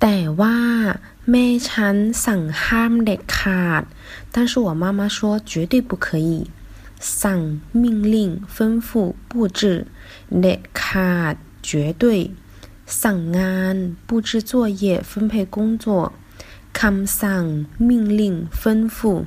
แต่ว่าแม่但是我妈妈说绝对不可以。สั่ง命令吩咐布置เด็ดขาด绝对。สั่งง布置作业分配工作。คำสั่ง命令吩咐。